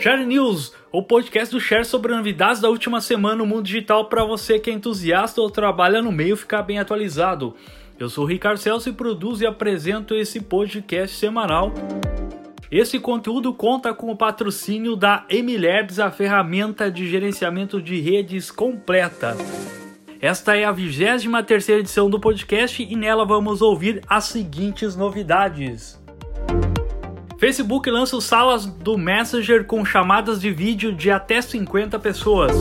Share News, o podcast do Share sobre novidades da última semana no mundo digital para você que é entusiasta ou trabalha no meio ficar bem atualizado. Eu sou o Ricardo Celso e produzo e apresento esse podcast semanal. Esse conteúdo conta com o patrocínio da Emilabs, a ferramenta de gerenciamento de redes completa. Esta é a 23 edição do podcast e nela vamos ouvir as seguintes novidades. Facebook lança salas do Messenger com chamadas de vídeo de até 50 pessoas.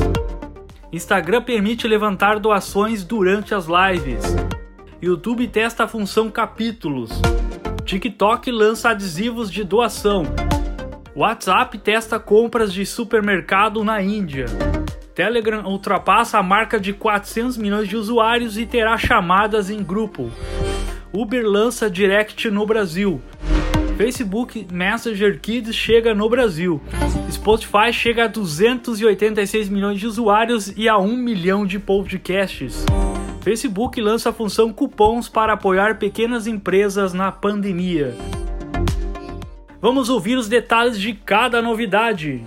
Instagram permite levantar doações durante as lives. YouTube testa a função capítulos. TikTok lança adesivos de doação. WhatsApp testa compras de supermercado na Índia. Telegram ultrapassa a marca de 400 milhões de usuários e terá chamadas em grupo. Uber lança Direct no Brasil. Facebook Messenger Kids chega no Brasil. Spotify chega a 286 milhões de usuários e a 1 milhão de podcasts. Facebook lança a função cupons para apoiar pequenas empresas na pandemia. Vamos ouvir os detalhes de cada novidade.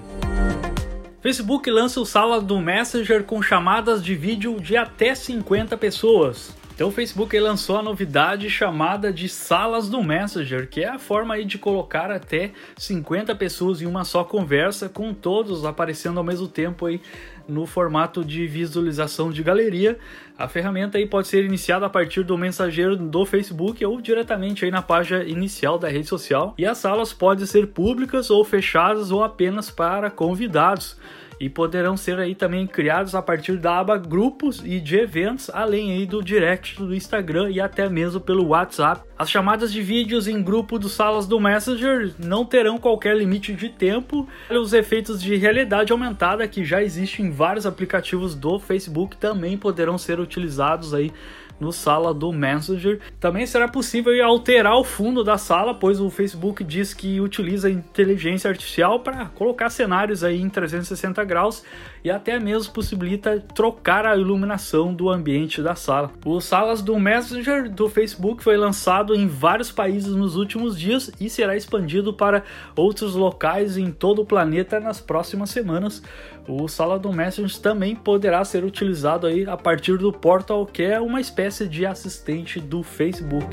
Facebook lança o sala do Messenger com chamadas de vídeo de até 50 pessoas. Então o Facebook lançou a novidade chamada de salas do Messenger, que é a forma aí de colocar até 50 pessoas em uma só conversa, com todos aparecendo ao mesmo tempo aí no formato de visualização de galeria. A ferramenta aí pode ser iniciada a partir do mensageiro do Facebook ou diretamente aí na página inicial da rede social. E as salas podem ser públicas ou fechadas ou apenas para convidados e poderão ser aí também criados a partir da aba grupos e de eventos, além aí do direct do Instagram e até mesmo pelo WhatsApp. As chamadas de vídeos em grupo dos salas do Messenger não terão qualquer limite de tempo. Os efeitos de realidade aumentada que já existem em vários aplicativos do Facebook também poderão ser utilizados aí no sala do Messenger. Também será possível alterar o fundo da sala, pois o Facebook diz que utiliza inteligência artificial para colocar cenários aí em 360 graus e até mesmo possibilita trocar a iluminação do ambiente da sala. Os salas do Messenger do Facebook foi lançado em vários países nos últimos dias e será expandido para outros locais em todo o planeta nas próximas semanas. O sala do Messenger também poderá ser utilizado aí a partir do Portal, que é uma espécie de assistente do Facebook.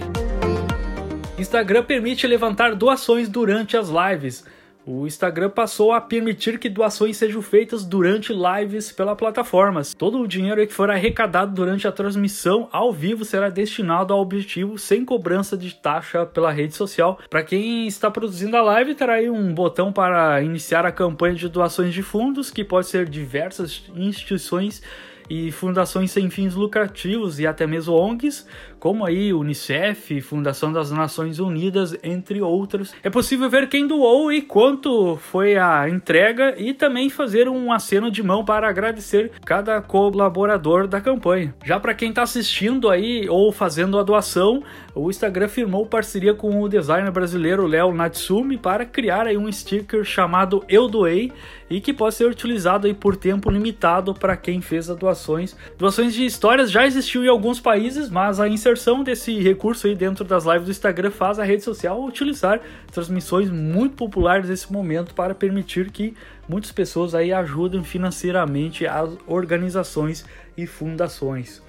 Instagram permite levantar doações durante as lives. O Instagram passou a permitir que doações sejam feitas durante lives pela plataforma. Todo o dinheiro que for arrecadado durante a transmissão ao vivo será destinado ao objetivo sem cobrança de taxa pela rede social. Para quem está produzindo a live, terá aí um botão para iniciar a campanha de doações de fundos, que pode ser diversas instituições e fundações sem fins lucrativos e até mesmo ONGs, como aí Unicef, Fundação das Nações Unidas, entre outras. É possível ver quem doou e quanto foi a entrega e também fazer um aceno de mão para agradecer cada colaborador da campanha. Já para quem está assistindo aí ou fazendo a doação, o Instagram firmou parceria com o designer brasileiro Léo Natsumi para criar aí um sticker chamado Eu Doei e que pode ser utilizado aí por tempo limitado para quem fez as doações. Doações de histórias já existiu em alguns países, mas a inserção desse recurso aí dentro das lives do Instagram faz a rede social utilizar transmissões muito populares nesse momento para permitir que muitas pessoas aí ajudem financeiramente as organizações e fundações.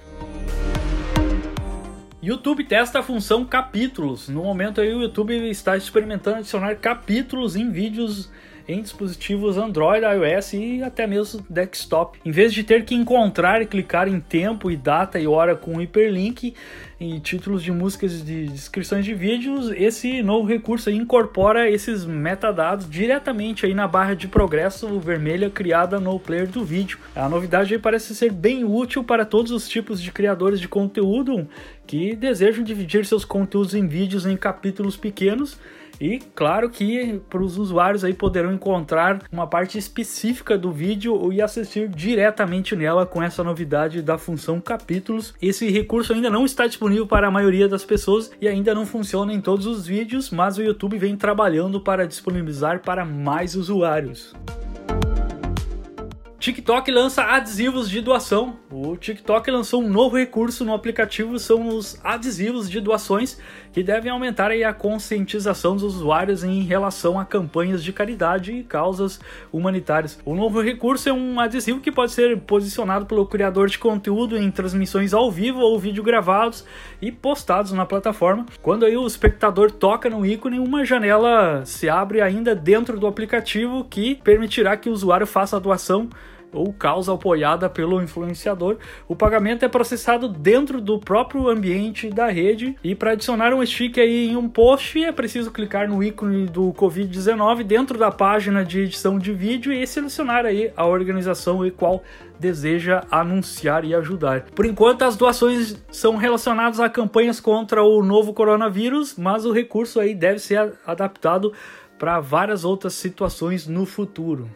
YouTube testa a função capítulos. No momento aí o YouTube está experimentando adicionar capítulos em vídeos em dispositivos Android, iOS e até mesmo desktop. Em vez de ter que encontrar e clicar em tempo e data e hora com hiperlink e títulos de músicas de descrições de vídeos, esse novo recurso incorpora esses metadados diretamente aí na barra de progresso vermelha criada no player do vídeo. A novidade parece ser bem útil para todos os tipos de criadores de conteúdo que desejam dividir seus conteúdos em vídeos em capítulos pequenos e claro que para os usuários aí poderão encontrar uma parte específica do vídeo e assistir diretamente nela com essa novidade da função capítulos. Esse recurso ainda não está disponível para a maioria das pessoas e ainda não funciona em todos os vídeos, mas o YouTube vem trabalhando para disponibilizar para mais usuários. TikTok lança adesivos de doação. O TikTok lançou um novo recurso no aplicativo, são os adesivos de doações, que devem aumentar a conscientização dos usuários em relação a campanhas de caridade e causas humanitárias. O novo recurso é um adesivo que pode ser posicionado pelo criador de conteúdo em transmissões ao vivo ou vídeo gravados e postados na plataforma. Quando aí o espectador toca no ícone, uma janela se abre ainda dentro do aplicativo que permitirá que o usuário faça a doação ou causa apoiada pelo influenciador, o pagamento é processado dentro do próprio ambiente da rede e para adicionar um stick aí em um post é preciso clicar no ícone do Covid-19 dentro da página de edição de vídeo e selecionar aí a organização e qual deseja anunciar e ajudar. Por enquanto, as doações são relacionadas a campanhas contra o novo coronavírus, mas o recurso aí deve ser adaptado para várias outras situações no futuro.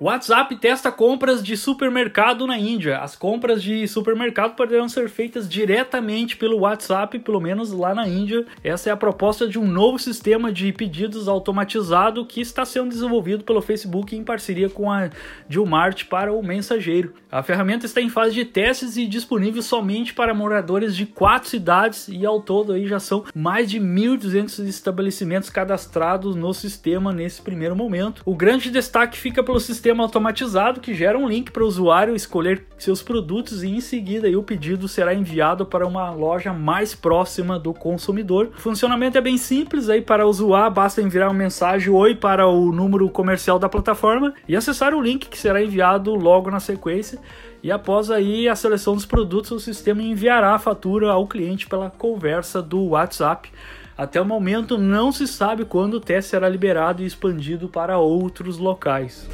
WhatsApp testa compras de supermercado na Índia. As compras de supermercado poderão ser feitas diretamente pelo WhatsApp, pelo menos lá na Índia. Essa é a proposta de um novo sistema de pedidos automatizado que está sendo desenvolvido pelo Facebook em parceria com a Dilmart para o mensageiro. A ferramenta está em fase de testes e disponível somente para moradores de quatro cidades e ao todo aí já são mais de 1.200 estabelecimentos cadastrados no sistema nesse primeiro momento. O grande destaque fica pelo sistema sistema automatizado que gera um link para o usuário escolher seus produtos e em seguida o pedido será enviado para uma loja mais próxima do consumidor. O funcionamento é bem simples aí para usuário, basta enviar uma mensagem oi para o número comercial da plataforma e acessar o link que será enviado logo na sequência. E após aí a seleção dos produtos, o sistema enviará a fatura ao cliente pela conversa do WhatsApp. Até o momento não se sabe quando o teste será liberado e expandido para outros locais.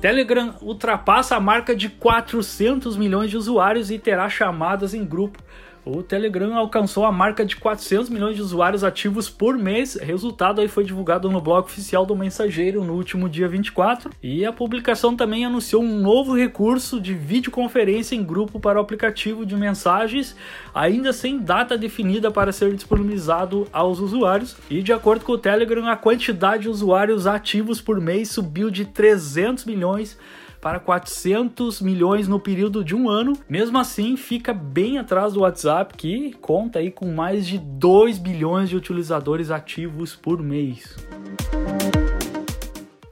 Telegram ultrapassa a marca de 400 milhões de usuários e terá chamadas em grupo o Telegram alcançou a marca de 400 milhões de usuários ativos por mês. Resultado aí foi divulgado no blog oficial do Mensageiro no último dia 24. E a publicação também anunciou um novo recurso de videoconferência em grupo para o aplicativo de mensagens, ainda sem data definida para ser disponibilizado aos usuários. E de acordo com o Telegram, a quantidade de usuários ativos por mês subiu de 300 milhões para 400 milhões no período de um ano. Mesmo assim, fica bem atrás do WhatsApp, que conta aí com mais de 2 bilhões de utilizadores ativos por mês.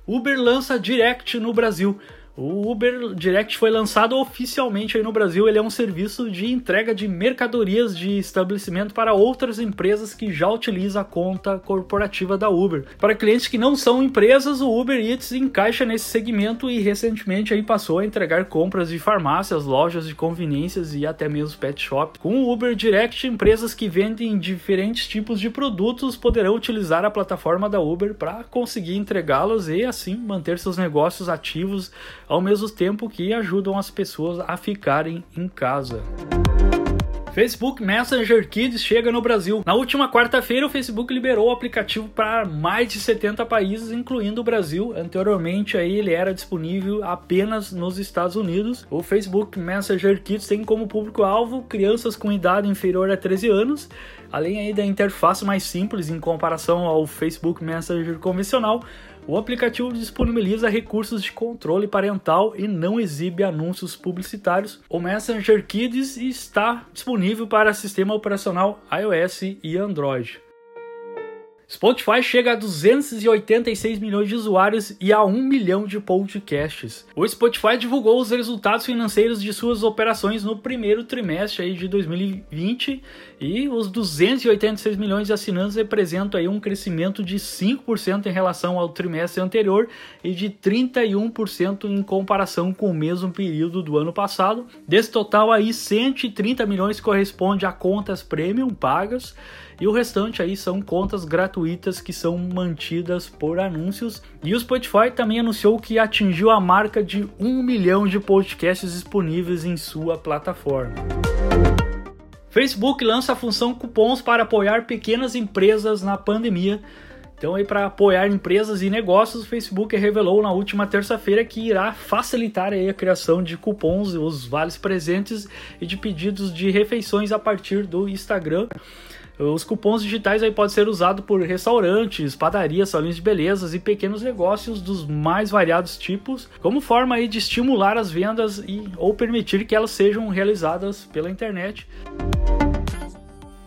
Uber lança Direct no Brasil. O Uber Direct foi lançado oficialmente aí no Brasil. Ele é um serviço de entrega de mercadorias de estabelecimento para outras empresas que já utilizam a conta corporativa da Uber. Para clientes que não são empresas, o Uber Eats encaixa nesse segmento e recentemente aí passou a entregar compras de farmácias, lojas de conveniências e até mesmo pet shop. Com o Uber Direct, empresas que vendem diferentes tipos de produtos poderão utilizar a plataforma da Uber para conseguir entregá-los e assim manter seus negócios ativos ao mesmo tempo que ajudam as pessoas a ficarem em casa. Facebook Messenger Kids chega no Brasil. Na última quarta-feira, o Facebook liberou o aplicativo para mais de 70 países, incluindo o Brasil. Anteriormente, aí ele era disponível apenas nos Estados Unidos. O Facebook Messenger Kids tem como público-alvo crianças com idade inferior a 13 anos, além aí da interface mais simples em comparação ao Facebook Messenger convencional. O aplicativo disponibiliza recursos de controle parental e não exibe anúncios publicitários. O Messenger Kids está disponível para sistema operacional iOS e Android. Spotify chega a 286 milhões de usuários e a 1 milhão de podcasts. O Spotify divulgou os resultados financeiros de suas operações no primeiro trimestre de 2020 e os 286 milhões de assinantes representam aí um crescimento de 5% em relação ao trimestre anterior e de 31% em comparação com o mesmo período do ano passado. Desse total aí 130 milhões corresponde a contas premium pagas e o restante aí são contas gratuitas que são mantidas por anúncios. E o Spotify também anunciou que atingiu a marca de 1 milhão de podcasts disponíveis em sua plataforma. Facebook lança a função cupons para apoiar pequenas empresas na pandemia. Então, aí para apoiar empresas e negócios, o Facebook revelou na última terça-feira que irá facilitar a criação de cupons, os vales presentes e de pedidos de refeições a partir do Instagram. Os cupons digitais aí podem ser usados por restaurantes, padarias, salões de belezas e pequenos negócios dos mais variados tipos, como forma aí de estimular as vendas e ou permitir que elas sejam realizadas pela internet.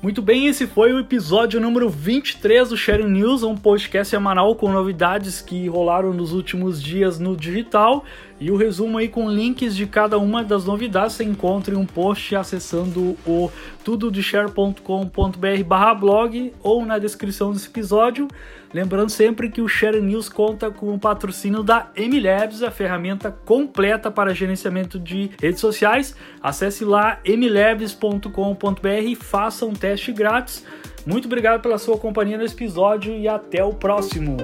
Muito bem, esse foi o episódio número 23 do Sharing News, um podcast semanal com novidades que rolaram nos últimos dias no digital. E o resumo aí com links de cada uma das novidades você encontra em um post acessando o tudodeshare.com.br blog ou na descrição desse episódio. Lembrando sempre que o Share News conta com o patrocínio da MLabs, a ferramenta completa para gerenciamento de redes sociais. Acesse lá mlabs.com.br e faça um teste grátis. Muito obrigado pela sua companhia nesse episódio e até o próximo.